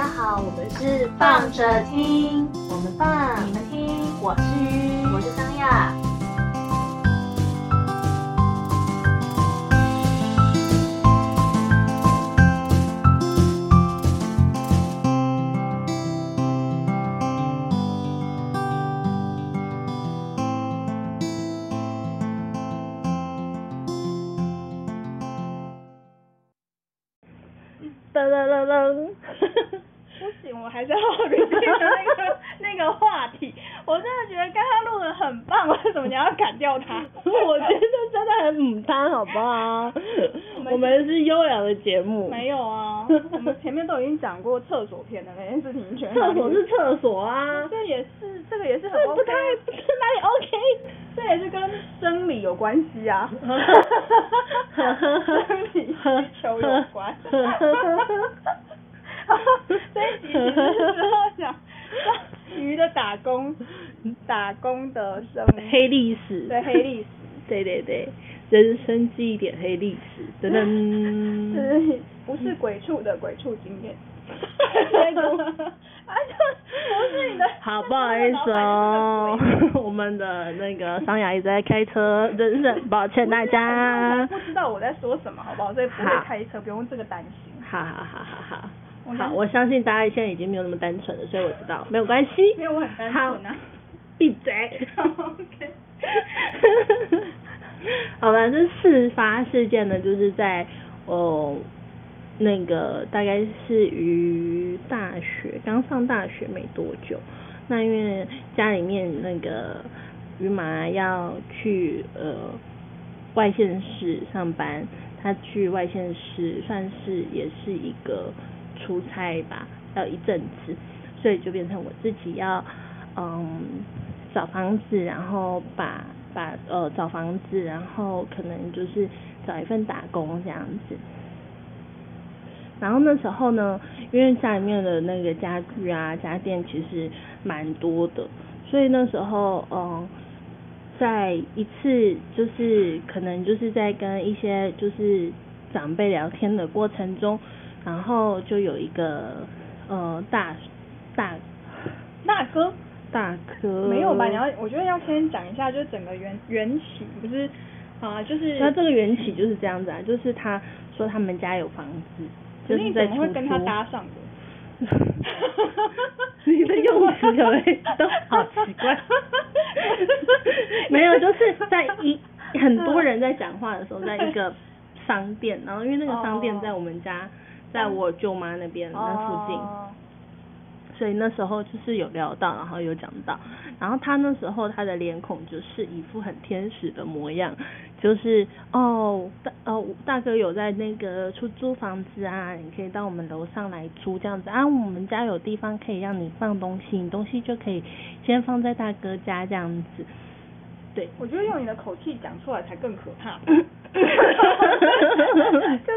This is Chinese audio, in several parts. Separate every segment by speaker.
Speaker 1: 大家好，我们是放着听，
Speaker 2: 我们放，
Speaker 1: 你们听，
Speaker 2: 我是鱼，
Speaker 1: 我是张亚。
Speaker 2: 噔噔噔噔，
Speaker 3: 不行，我还是要 repeat 那个那个话题。我真的觉得刚刚录的很棒，为什么你要砍掉它？
Speaker 2: 我觉得真的很母汤，好不好？我们是优雅的节目。
Speaker 3: 没有啊，我们前面都已经讲过厕所片的那件事情，全
Speaker 2: 厕所是厕所啊，
Speaker 3: 这也是这个也是很
Speaker 2: 这不太这哪里 OK？
Speaker 3: 这也是跟生理有关系啊，生理需求有关。这一集其实是要讲鱼的打工，打工的生
Speaker 2: 黑历史，
Speaker 3: 对黑历史，
Speaker 2: 对对对，人生记忆点黑历史，噔噔，
Speaker 3: 是不是鬼畜的鬼畜经验？不是你的。
Speaker 2: 好，不好意思哦，我们的那个桑雅一直在开车，真是很抱歉大家。
Speaker 3: 不知道我在说什么，好不好？所以不会开车，不用这个担心。
Speaker 2: 好好好好好。好，我相信大家现在已经没有那么单纯了，所以我知道没有关系。
Speaker 3: 没有，我很单纯啊。
Speaker 2: 闭嘴。
Speaker 3: OK。
Speaker 2: 好了，这事发事件呢，就是在哦那个大概是于大学刚上大学没多久，那因为家里面那个于妈要去呃外县市上班，她去外县市算是也是一个出差吧，要一阵子，所以就变成我自己要嗯找房子，然后把。把呃找房子，然后可能就是找一份打工这样子。然后那时候呢，因为家里面的那个家具啊、家电其实蛮多的，所以那时候嗯，在一次就是可能就是在跟一些就是长辈聊天的过程中，然后就有一个呃大大
Speaker 3: 大哥。
Speaker 2: 大哥，
Speaker 3: 没有吧？你要，我觉得要先讲一下，就是整个缘缘起，不是啊，就是。
Speaker 2: 那这个缘起就是这样子啊，就是他说他们家有房子，就是在
Speaker 3: 怎么会跟他搭上的？
Speaker 2: 你的用词可能都好奇怪。没有，就是在一很多人在讲话的时候，在一个商店，然后因为那个商店在我们家，在我舅妈那边那附近。所以那时候就是有聊到，然后有讲到，然后他那时候他的脸孔就是一副很天使的模样，就是哦大哦大哥有在那个出租房子啊，你可以到我们楼上来租这样子啊，我们家有地方可以让你放东西，你东西就可以先放在大哥家这样子。对，
Speaker 3: 我觉得用你的口气讲出来才更可怕。就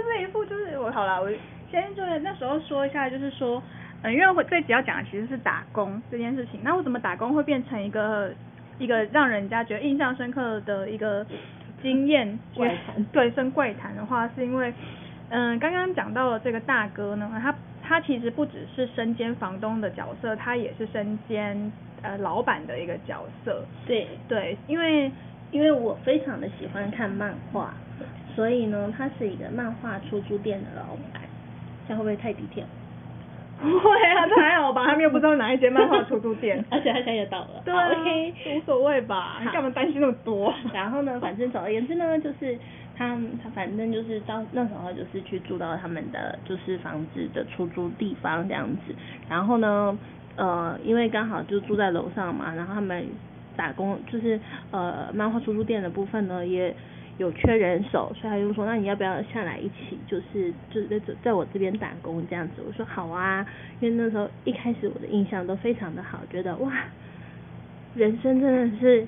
Speaker 3: 是一副就是我好啦，我先就是那时候说一下，就是说。嗯，因为我最主要讲的其实是打工这件事情。那我怎么打工会变成一个一个让人家觉得印象深刻的一个经验？
Speaker 2: 怪谈。
Speaker 3: 对，生怪谈的话，是因为嗯，刚刚讲到了这个大哥呢，他他其实不只是身兼房东的角色，他也是身兼呃老板的一个角色。
Speaker 2: 对
Speaker 3: 对，因为
Speaker 2: 因为我非常的喜欢看漫画，所以呢，他是一个漫画出租店的老板。这样会不会太低调？
Speaker 3: 不会啊，这还好吧，他们又不知道哪一间漫画出租店，
Speaker 2: 而且他现在也倒了。
Speaker 3: 对，OK，无所谓吧，你干嘛担心那么多？
Speaker 2: 然后呢，反正总而言之呢，就是他他反正就是到那时候就是去住到他们的就是房子的出租地方这样子。然后呢，呃，因为刚好就住在楼上嘛，然后他们打工就是呃漫画出租店的部分呢也。有缺人手，所以他就说，那你要不要下来一起，就是就是在在我这边打工这样子？我说好啊，因为那时候一开始我的印象都非常的好，觉得哇，人生真的是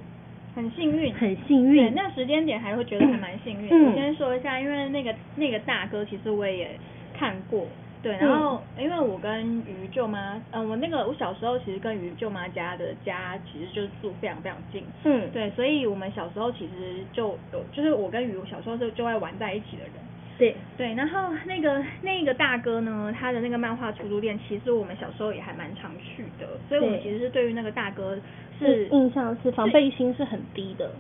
Speaker 3: 很幸运，
Speaker 2: 很幸运。
Speaker 3: 那时间点还会觉得还蛮幸运。我 先说一下，因为那个那个大哥其实我也看过。对，然后因为我跟于舅妈，嗯，我那个我小时候其实跟于舅妈家的家其实就是住非常非常近，
Speaker 2: 嗯，
Speaker 3: 对，所以我们小时候其实就有，就是我跟于小时候就就爱玩在一起的人，
Speaker 2: 对，
Speaker 3: 对，然后那个那个大哥呢，他的那个漫画出租店，其实我们小时候也还蛮常去的，所以我们其实是对于那个大哥是
Speaker 2: 印象是防备心是很低的。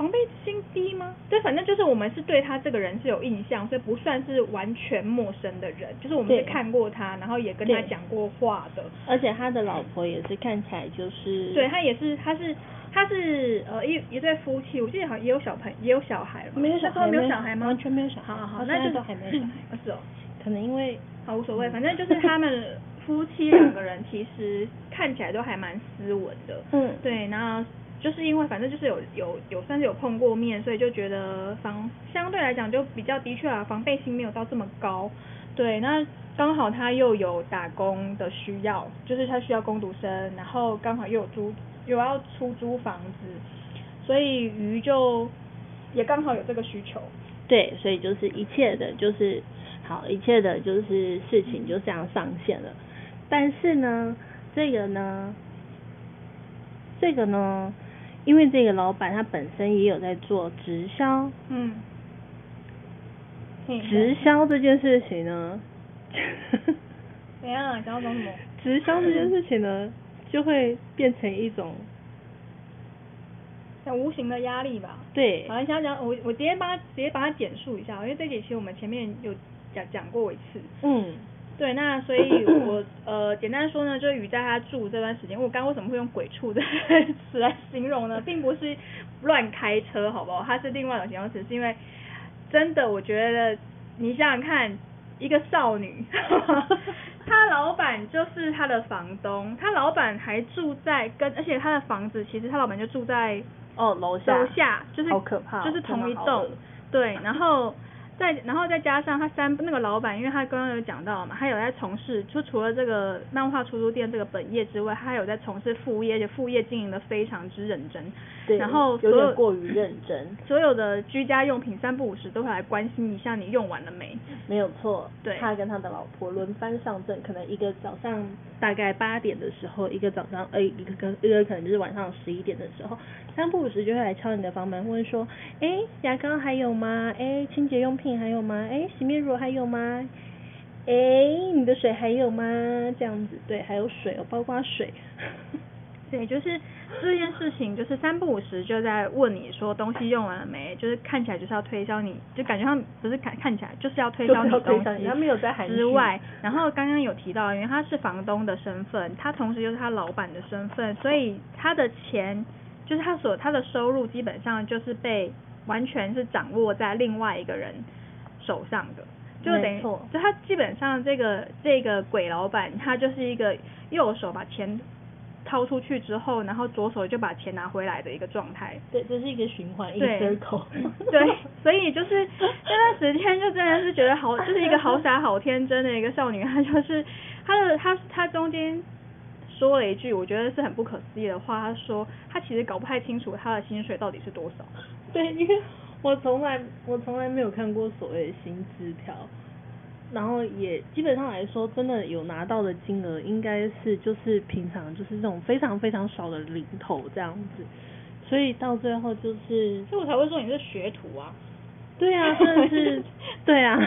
Speaker 3: 防备心低吗？对，反正就是我们是对他这个人是有印象，所以不算是完全陌生的人，就是我们是看过他，然后也跟他讲过话的。
Speaker 2: 而且他的老婆也是看起来就是
Speaker 3: 对他也是，他是他是呃一一对夫妻，我记得好像也有小朋也有小孩了吧，
Speaker 2: 没有小孩没有
Speaker 3: 小孩吗？
Speaker 2: 完全没有小孩
Speaker 3: 好好好，那就
Speaker 2: 现在都还没有小孩
Speaker 3: 啊是哦，
Speaker 2: 可能因为
Speaker 3: 好无所谓，反正就是他们夫妻两个人其实看起来都还蛮斯文的。
Speaker 2: 嗯
Speaker 3: 对，然后就是因为反正就是有有有算是有碰过面，所以就觉得防相对来讲就比较的确啊，防备心没有到这么高。对，那刚好他又有打工的需要，就是他需要工读生，然后刚好又有租又要出租房子，所以鱼就也刚好有这个需求。
Speaker 2: 对，所以就是一切的就是好，一切的就是事情就这样上线了。但是呢，这个呢，这个呢，因为这个老板他本身也有在做直销，
Speaker 3: 嗯，
Speaker 2: 直销这件事情呢，
Speaker 3: 怎样？想要讲什么？
Speaker 2: 直销这件事情呢，就会变成一种
Speaker 3: 像无形的压力吧。
Speaker 2: 对
Speaker 3: 好，你想讲，我我直接把它直接把它简述一下，因为这节其实我们前面有讲讲过一次。
Speaker 2: 嗯
Speaker 3: 对，那所以我呃简单说呢，就是雨在他住这段时间，我刚刚为什么会用鬼畜这个词来形容呢？并不是乱开车，好不好？它是另外一种形容词，是因为真的，我觉得你想想看，一个少女，她老板就是她的房东，她老板还住在跟，而且她的房子其实她老板就住在
Speaker 2: 哦楼下
Speaker 3: 楼下，就是
Speaker 2: 好可怕哦
Speaker 3: 就是同一栋，对，然后再然后再加上他三那个老板，因为他刚刚有讲到嘛，他有在从事，就除了这个漫画出租店这个本业之外，他还有在从事副业，而且副业经营的非常之认真。
Speaker 2: 对，
Speaker 3: 然后所
Speaker 2: 有
Speaker 3: 有
Speaker 2: 点过于认真，
Speaker 3: 所有的居家用品三不五时都会来关心一下你用完了没。
Speaker 2: 没有错，
Speaker 3: 对
Speaker 2: 他跟他的老婆轮番上阵，可能一个早上大概八点的时候，一个早上呃一个跟一个可能就是晚上十一点的时候，三不五时就会来敲你的房门，问说，哎，牙膏还有吗？哎，清洁用品还有吗？哎，洗面乳还有吗？哎，你的水还有吗？这样子，对，还有水哦，包括水。
Speaker 3: 对，就是这件事情，就是三不五时就在问你说东西用完了没，就是看起来就是要推销你，就感觉上不是看看起来就是要推销你东西
Speaker 2: 他没有在
Speaker 3: 之外，然后刚刚有提到，因为他是房东的身份，他同时又是他老板的身份，所以他的钱就是他所他的收入基本上就是被完全是掌握在另外一个人手上的。就等于，就他基本上这个这个鬼老板，他就是一个右手把钱掏出去之后，然后左手就把钱拿回来的一个状态。
Speaker 2: 对，这是一个循环，一个
Speaker 3: 对
Speaker 2: circle。
Speaker 3: 对，所以就是那段时间就真的是觉得好，就是一个好傻好天真的一个少女，她就是她的她她中间说了一句我觉得是很不可思议的话，他说他其实搞不太清楚他的薪水到底是多少。
Speaker 2: 对，因为我从来我从来没有看过所谓的薪资条，然后也基本上来说，真的有拿到的金额应该是就是平常就是这种非常非常少的零头这样子，所以到最后就是
Speaker 3: 所以我才会说你是学徒啊。
Speaker 2: 对啊，真的是对啊，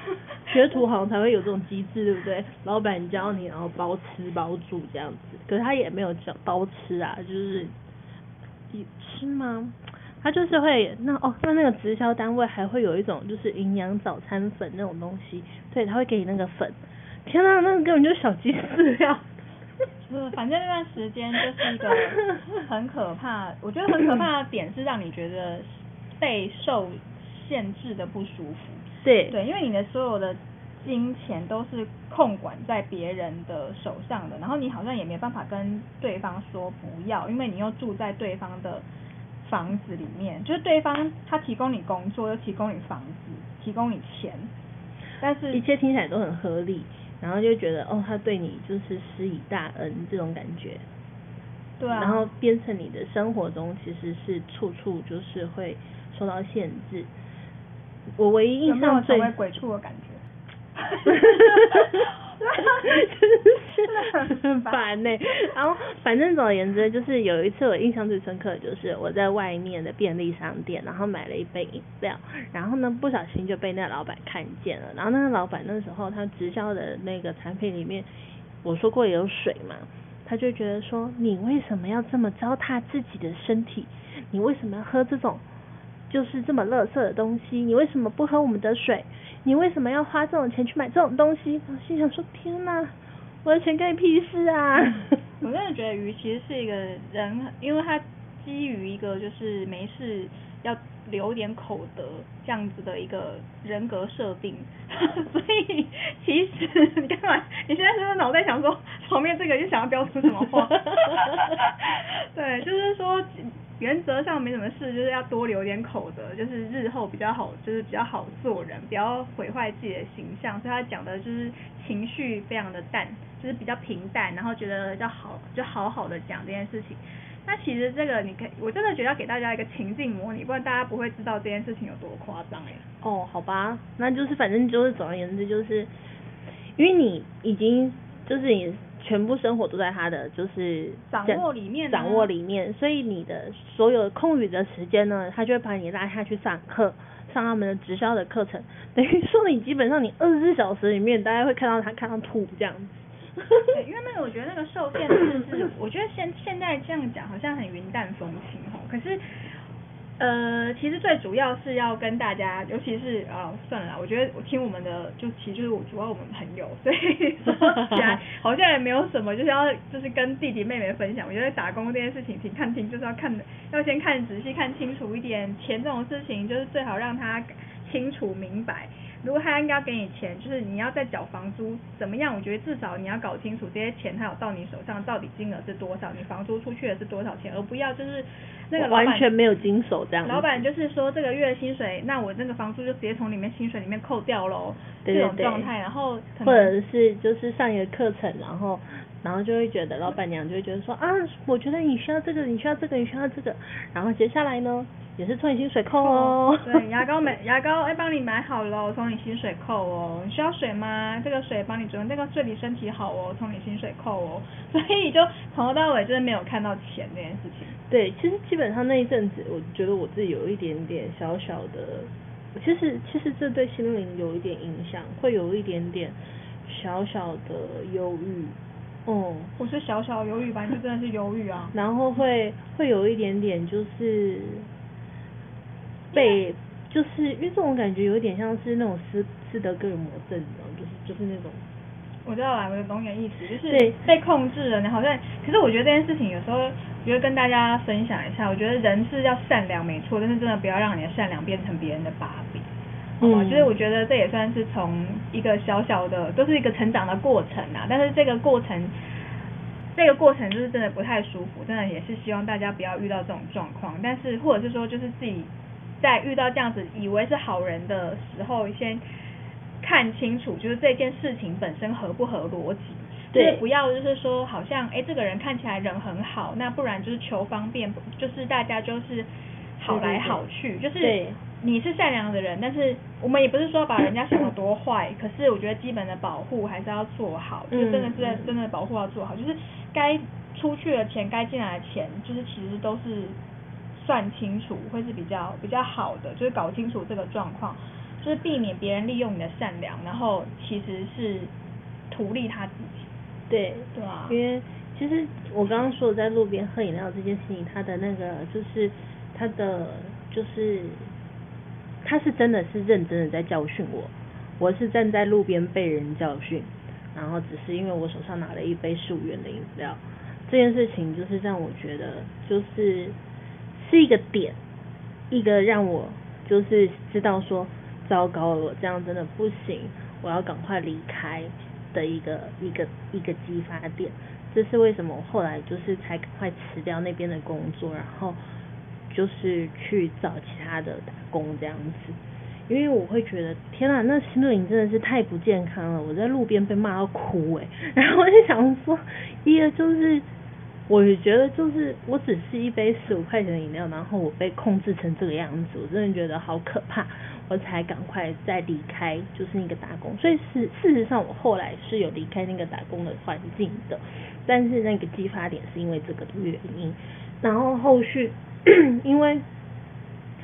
Speaker 2: 学徒好像才会有这种机制，对不对？老板教你，然后包吃包住这样子，可是他也没有教包吃啊，就是你吃吗？他就是会那哦，那那个直销单位还会有一种就是营养早餐粉那种东西，对，他会给你那个粉，天呐，那个根本就是小鸡饲料。
Speaker 3: 是反正那段时间就是一个很可怕，我觉得很可怕的点是让你觉得被受限制的不舒服。
Speaker 2: 对
Speaker 3: 对，因为你的所有的金钱都是控管在别人的手上的，然后你好像也没办法跟对方说不要，因为你又住在对方的房子里面，就是对方他提供你工作，又提供你房子，提供你钱，但是
Speaker 2: 一切听起来都很合理，然后就觉得哦，他对你就是施以大恩这种感觉。
Speaker 3: 对啊，
Speaker 2: 然后变成你的生活中其实是处处就是会受到限制。我唯一印象最
Speaker 3: 成为鬼畜的感觉？
Speaker 2: 就是很烦呢、然后反正总而言之，就是有一次我印象最深刻的就是我在外面的便利商店，然后买了一杯饮料，然后呢不小心就被那个老板看见了，然后那个老板那时候他直销的那个产品里面，我说过有水嘛，他就觉得说你为什么要这么糟蹋自己的身体？你为什么要喝这种就是这么垃圾的东西？你为什么不喝我们的水？你为什么要花这种钱去买这种东西？我心想说天哪，我的钱干屁事啊！
Speaker 3: 我真的觉得鱼其实是一个人，因为他基于一个就是没事要留点口德这样子的一个人格设定，所以其实你干嘛？你现在是不是脑袋想说旁边这个又想要标出什么话？对，就是说原则上没什么事，就是要多留点口德，就是日后比较好，就是比较好做人，不要毁坏自己的形象。所以他讲的就是情绪非常的淡，就是比较平淡，然后觉得要好就好好的讲这件事情。那其实这个你可以，我真的觉得要给大家一个情境模拟，不然大家不会知道这件事情有多夸张哎。
Speaker 2: 哦，好吧，那就是反正就是总而言之就是，因为你已经就是你全部生活都在他的就是
Speaker 3: 掌握里面啊
Speaker 2: 掌握里面，所以你的所有空余的时间呢，他就会把你拉下去上课，上他们的直销的课程，等于说你基本上你二十四小时里面，大家会看到他看到吐这样子。
Speaker 3: 对，因为那个我觉得那个受限制是，我觉得现现在这样讲好像很云淡风轻吼，可是。呃，其实最主要是要跟大家，尤其是啊、算了啦，我觉得我听我们的，就其实就是我主要我们朋友，所以 说起来好像也没有什么，就是要就是跟弟弟妹妹分享。我觉得打工这件事情，挺看清就是要看，要先看仔细、看清楚一点。钱这种事情，就是最好让他清楚明白。如果他应该要给你钱，就是你要再缴房租怎么样？我觉得至少你要搞清楚这些钱他有到你手上，到底金额是多少，你房租出去的是多少钱，而不要就是那个老板
Speaker 2: 完全没有经手这样。
Speaker 3: 老板就是说这个月薪水，那我那个房租就直接从里面薪水里面扣掉喽，
Speaker 2: 对对对
Speaker 3: 这种状态，然后
Speaker 2: 或者是就是上一个课程，然后然后就会觉得老板娘就会觉得说啊，我觉得你需要这个，你需要这个，你需要这个，然后接下来呢也是从你薪水扣哦。
Speaker 3: 对，牙膏 买牙膏，哎，帮你买好了，我从你薪水扣哦。你需要水吗？这个水帮你准备，这个对你身体好哦，从你薪水扣哦。所以就从头到尾就是没有看到钱这件事情。
Speaker 2: 对，其实基本上那一阵子，我觉得我自己有一点点小小的，其实其实这对心灵有一点影响，会有一点点小小的忧郁，嗯，
Speaker 3: 我是小小忧郁吧，就真的是忧郁啊。
Speaker 2: 然后会会有一点点就是被，就是因为这种感觉有点像是那种斯斯德哥尔摩症，你知道吗，就是就是那种。
Speaker 3: 我知道啦，我懂你的意思，就是被控制了，你好像。可是我觉得这件事情有时候，我觉得跟大家分享一下，我觉得人是要善良没错，但是真的不要让你的善良变成别人的把柄。好吗？
Speaker 2: 嗯
Speaker 3: 就是我觉得这也算是从一个小小的，都是一个成长的过程啊。但是这个过程，这个过程就是真的不太舒服，真的也是希望大家不要遇到这种状况。但是或者是说，就是自己在遇到这样子以为是好人的时候，先看清楚，就是这件事情本身合不合逻辑。就是不要就是说，好像哎、这个人看起来人很好，那不然就是求方便，就是大家就是好来好去，就是
Speaker 2: 对。
Speaker 3: 你是善良的人，但是我们也不是说把人家想的多坏，可是我觉得基本的保护还是要做好，就是真的是真的保护要做好，就是该出去的钱，该进来的钱，就是其实都是算清楚，会是比较比较好的，就是搞清楚这个状况，就是避免别人利用你的善良，然后其实是图利他自己，
Speaker 2: 对，
Speaker 3: 对啊。
Speaker 2: 因为其实我刚刚说的在路边喝饮料这件事情，他的那个就是他的就是他是真的是认真的在教训我，我是站在路边被人教训，然后只是因为我手上拿了一杯十五元的饮料，这件事情就是让我觉得就是是一个点，一个让我就是知道说糟糕了，我这样真的不行，我要赶快离开的一个一个一个激发点。这是为什么我后来就是才赶快辞掉那边的工作，然后就是去找其他的打工这样子。因为我会觉得天呐，那心灵真的是太不健康了，我在路边被骂到哭诶、然后我就想说，一个就是我觉得就是我只是一杯十五块钱的饮料，然后我被控制成这个样子，我真的觉得好可怕，我才赶快再离开就是那个打工。所以事事实上我后来是有离开那个打工的环境的，但是那个激发点是因为这个的原因，然后后续因为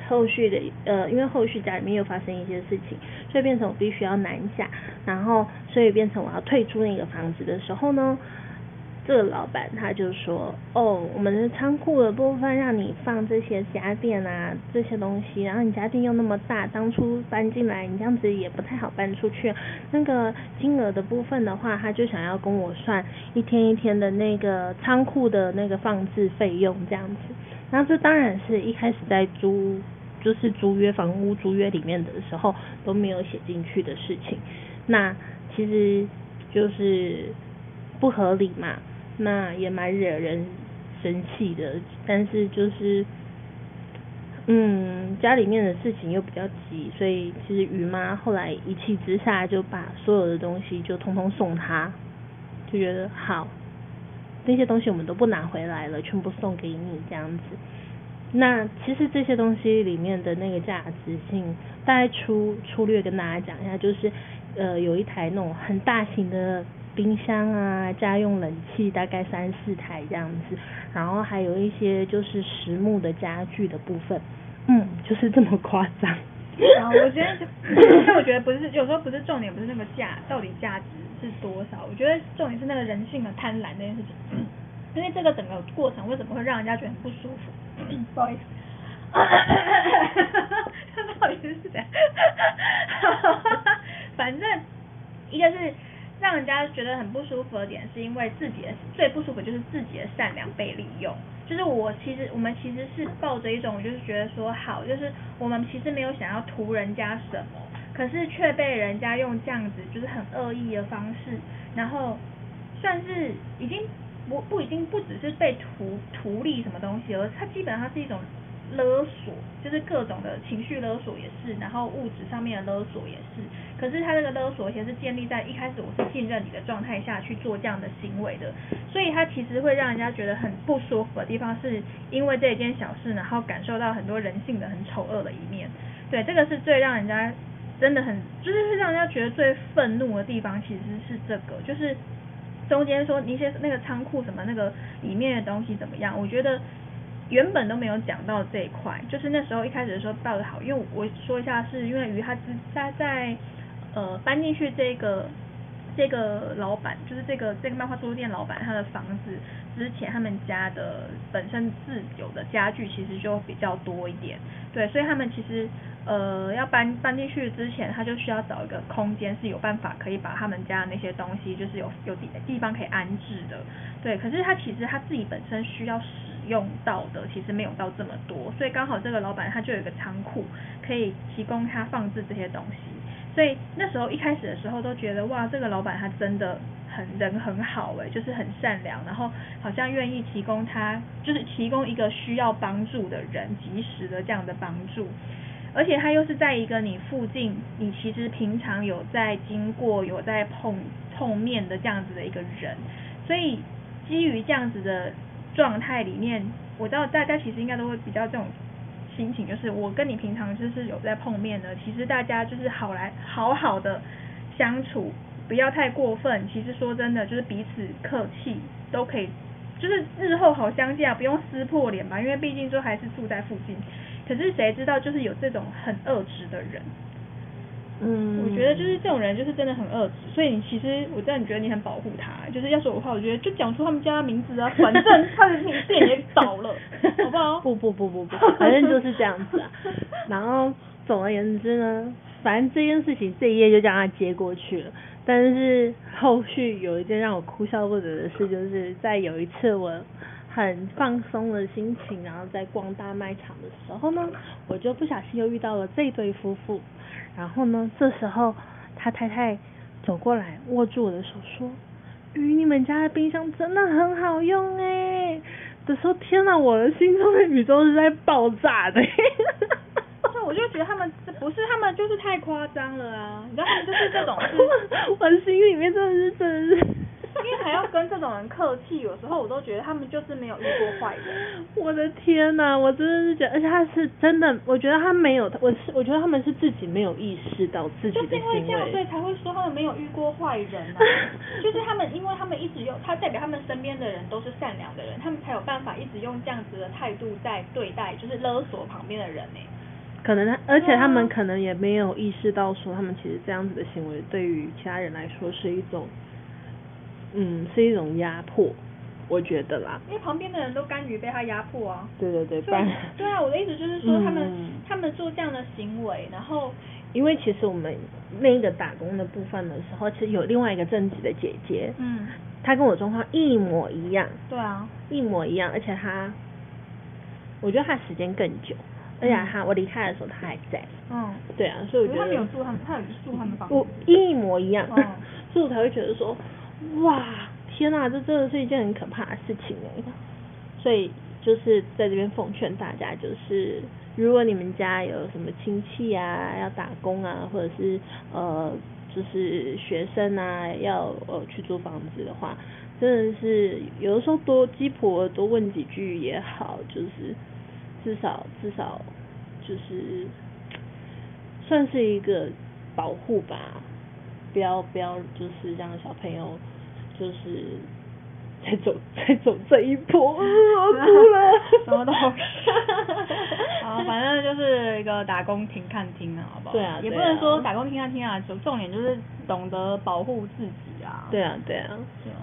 Speaker 2: 后续的呃因为后续家里面又发生一些事情，所以变成我必须要南下，然后所以变成我要退出那个房子的时候呢。这个老板他就说，哦，我们的仓库的部分让你放这些家电啊，这些东西，然后你家电又那么大，当初搬进来，你这样子也不太好搬出去。那个金额的部分的话，他就想要跟我算一天一天的那个仓库的那个放置费用这样子。然后这当然是一开始在租，就是租约房屋租约里面的时候都没有写进去的事情。那其实就是不合理嘛。那也蛮惹人生气的，但是就是，嗯，家里面的事情又比较急，所以其实于妈后来一气之下就把所有的东西就通通送他，就觉得好，那些东西我们都不拿回来了，全部送给你这样子。那其实这些东西里面的那个价值性，大概粗粗略跟大家讲一下，就是呃有一台那种很大型的。冰箱啊，家用冷气大概三四台这样子，然后还有一些就是实木的家具的部分，嗯，就是这么夸张。
Speaker 3: 啊，我觉得，但我觉得不是，有时候不是重点，不是那个价到底价值是多少，我觉得重点是那个人性的贪婪那件事情。因为这个整个过程为什么会让人家觉得很不舒服？不好意思，哈哈哈哈哈哈，不好意思是这样，哈哈哈哈反正一个是。让人家觉得很不舒服的点，是因为自己的最不舒服就是自己的善良被利用。就是我其实我们其实是抱着一种就是觉得说好，就是我们其实没有想要图人家什么，可是却被人家用这样子就是很恶意的方式，然后算是已经不不已经不只是被图图利什么东西，而它基本上是一种。勒索就是各种的情绪勒索也是，然后物质上面的勒索也是。可是他这个勒索其实是建立在一开始我是信任你的状态下去做这样的行为的，所以他其实会让人家觉得很不舒服的地方，是因为这一件小事，然后感受到很多人性的很丑恶的一面。对，这个是最让人家真的很，就是让人家觉得最愤怒的地方，其实是这个，就是中间说一些那个仓库什么那个里面的东西怎么样，我觉得。原本都没有讲到这一块，就是那时候一开始的时候报的好，因为我说一下，是因为于他之他在呃搬进去这个这个老板，就是这个这个漫画书店老板，他的房子之前他们家的本身自有的家具其实就比较多一点，对，所以他们其实呃要搬搬进去之前，他就需要找一个空间是有办法可以把他们家的那些东西就是有有地地方可以安置的，对，可是他其实他自己本身需要。用到的其实没有到这么多，所以刚好这个老板他就有一个仓库可以提供他放置这些东西，所以那时候一开始的时候都觉得哇，这个老板他真的很人很好诶，就是很善良，然后好像愿意提供他就是提供一个需要帮助的人及时的这样的帮助，而且他又是在一个你附近，你其实平常有在经过有在碰碰面的这样子的一个人，所以基于这样子的。状态里面，我知道大家其实应该都会比较这种心情，就是我跟你平常就是有在碰面的，其实大家就是好来好好的相处，不要太过分。其实说真的，就是彼此客气都可以，就是日后好相见啊，不用撕破脸吧，因为毕竟就还是住在附近。可是谁知道就是有这种很恶质的人。
Speaker 2: 嗯，
Speaker 3: 我觉得就是这种人就是真的很恶质，所以你其实我知道你觉得你很保护他，就是要说的话，我觉得就讲出他们家的名字啊，反正 他的店也倒了，好不好？
Speaker 2: 不不不不不，反正就是这样子啊。然后总而言之呢，反正这件事情这一页就将他接过去了。但是后续有一件让我哭笑不得的事，就是在有一次我很放松的心情，然后在逛大卖场的时候呢，我就不小心又遇到了这对夫妇。然后呢？这时候他太太走过来，握住我的手说：“鱼，你们家的冰箱真的很好用哎！”的时候，天哪，我的心中的宇宙是在爆炸的。
Speaker 3: 那我就觉得他们这不是他们，就是太夸张了啊！你知道他们，就是这种，
Speaker 2: 我心里面真的是真的是。
Speaker 3: 因为还要跟这种人客气，有时候我都觉得他们就是没有遇过坏人。
Speaker 2: 我的天呐，我真的是觉得，而且他是真的，我觉得他没有，我是我觉得他们是自己没有意识到自己
Speaker 3: 就是因为这样，所以。才会说他们没有遇过坏人啊。就是他们，因为他们一直用，他代表他们身边的人都是善良的人，他们才有办法一直用这样子的态度在对待，就是勒索旁边的人呢、
Speaker 2: 可能他，而且他们可能也没有意识到说，他们其实这样子的行为对于其他人来说是一种，嗯，是一种压迫，我觉得啦。
Speaker 3: 因为旁边的人都甘于被他压迫啊。
Speaker 2: 对对对，不
Speaker 3: 对
Speaker 2: 然，
Speaker 3: 对啊，我的意思就是说，他们、
Speaker 2: 嗯。
Speaker 3: 他们做这样的行为，然后
Speaker 2: 因为其实我们那个打工的部分的时候，其实有另外一个正职的姐姐，
Speaker 3: 嗯，
Speaker 2: 她跟我状况一模一样，
Speaker 3: 对啊，
Speaker 2: 一模一样，而且她，我觉得她时间更久，而且她我离开的时候她还在，
Speaker 3: 嗯，
Speaker 2: 对啊，所以我
Speaker 3: 觉得他
Speaker 2: 觉得
Speaker 3: 们有住他们，他有住他们房
Speaker 2: 我。一模一样，
Speaker 3: 嗯
Speaker 2: 所以我才会觉得说，哇，天呐，这真的是一件很可怕的事情哎。所以就是在这边奉劝大家，就是如果你们家有什么亲戚啊要打工啊，或者是呃就是学生啊要呃去租房子的话，真的是有的时候多鸡婆多问几句也好，就是至少至少就是算是一个保护吧，不要不要就是让小朋友就是再走 再走这一波，啊 我哭了，
Speaker 3: 什么都 好，反正就是一个打工听看听啊，好不好？
Speaker 2: 对啊
Speaker 3: 也不能说打工听看听啊，重重点就是懂得保护自己啊。
Speaker 2: 对啊对啊，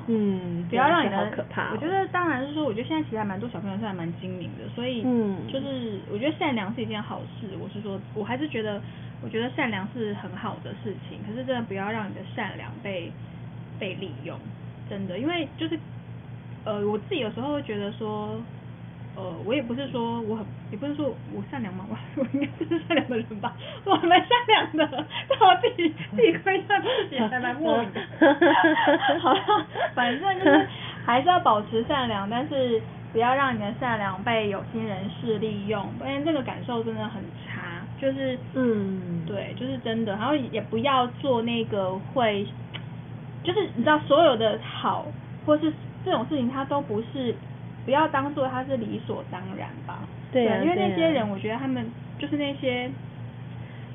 Speaker 2: 嗯，
Speaker 3: 不要让你
Speaker 2: 真的
Speaker 3: 的
Speaker 2: 是好可怕哦、
Speaker 3: 我觉得当然是说，我觉得现在其实还蛮多小朋友是还蛮精明的，所以
Speaker 2: 嗯
Speaker 3: 就是我觉得善良是一件好事。我是说，我还是觉得，我觉得善良是很好的事情，可是真的不要让你的善良被被利用，真的，因为就是呃，我自己有时候会觉得说。呃，我也不是说我很，也不是说我善良嘛，我 我应该是善良的人吧，我蛮善良的，但我自己自己亏欠自己还蛮莫名的。好了，反正就是还是要保持善良，但是不要让你的善良被有心人士利用，不然这个感受真的很。就是，
Speaker 2: 嗯
Speaker 3: 对，就是真的，然后也不要做那个会，就是你知道所有的好或是这种事情，它都不是。不要当做它是理所当然吧。
Speaker 2: 对啊
Speaker 3: 因为那些人，我觉得他们就是那些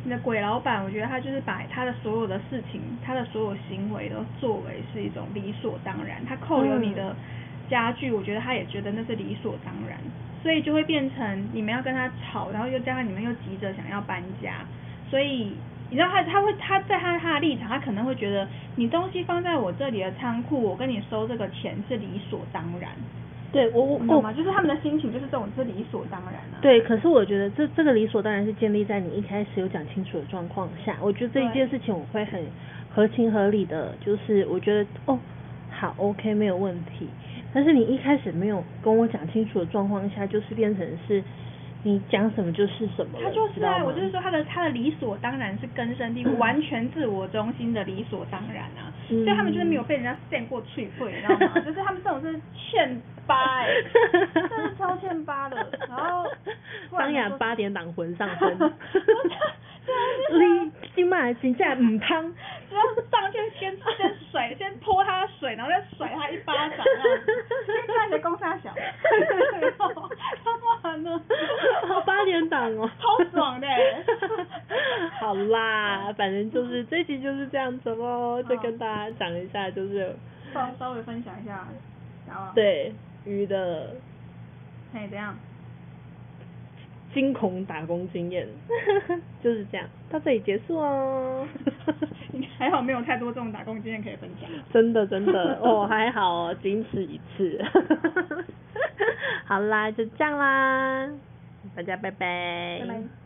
Speaker 3: 你的鬼老板，我觉得他就是把他的所有的事情，他的所有行为都作为是一种理所当然。他扣留你的家具，我觉得他也觉得那是理所当然，所以就会变成你们要跟他吵，然后又加上你们又急着想要搬家，所以。你知道他他会他在他他的立场，他可能会觉得你东西放在我这里的仓库，我跟你收这个钱是理所当然。
Speaker 2: 对我我
Speaker 3: 懂吗？就是他们的心情就是这种是理所当然啊。
Speaker 2: 对，可是我觉得这这个理所当然是建立在你一开始有讲清楚的状况下。我觉得这一件事情我会很合情合理的，就是我觉得哦，好 OK 没有问题。但是你一开始没有跟我讲清楚的状况下，就是变成是你讲什么就是什么，
Speaker 3: 他就是啊，我就是说他的他的理所当然是根深蒂固，完全自我中心的理所当然啊，
Speaker 2: 嗯。
Speaker 3: 所以他们就是没有被人家扇过脆脆，你知道吗？就是他们这种是欠八哎、真超欠八的，然后
Speaker 2: 张雅八点档魂上身 你今晚请假唔汤，
Speaker 3: 只要是上去先先甩，先泼他水，然后再甩他一巴掌，这样子，先看你的公差小，他妈的，
Speaker 2: 好八点档哦，
Speaker 3: 超爽的。欸
Speaker 2: 好啦，反正就是这期就是这样子喽，就跟大家讲一下，就是
Speaker 3: 稍稍微分享一下，然后，
Speaker 2: 对鱼的
Speaker 3: 哎，怎样？
Speaker 2: 惊恐打工经验，就是这样，到这里结束哦。
Speaker 3: 你还好没有太多这种打工经验可以分享。
Speaker 2: 真的真的 哦，还好哦，仅此一次。好啦，就这样啦，大家拜拜。
Speaker 3: 拜拜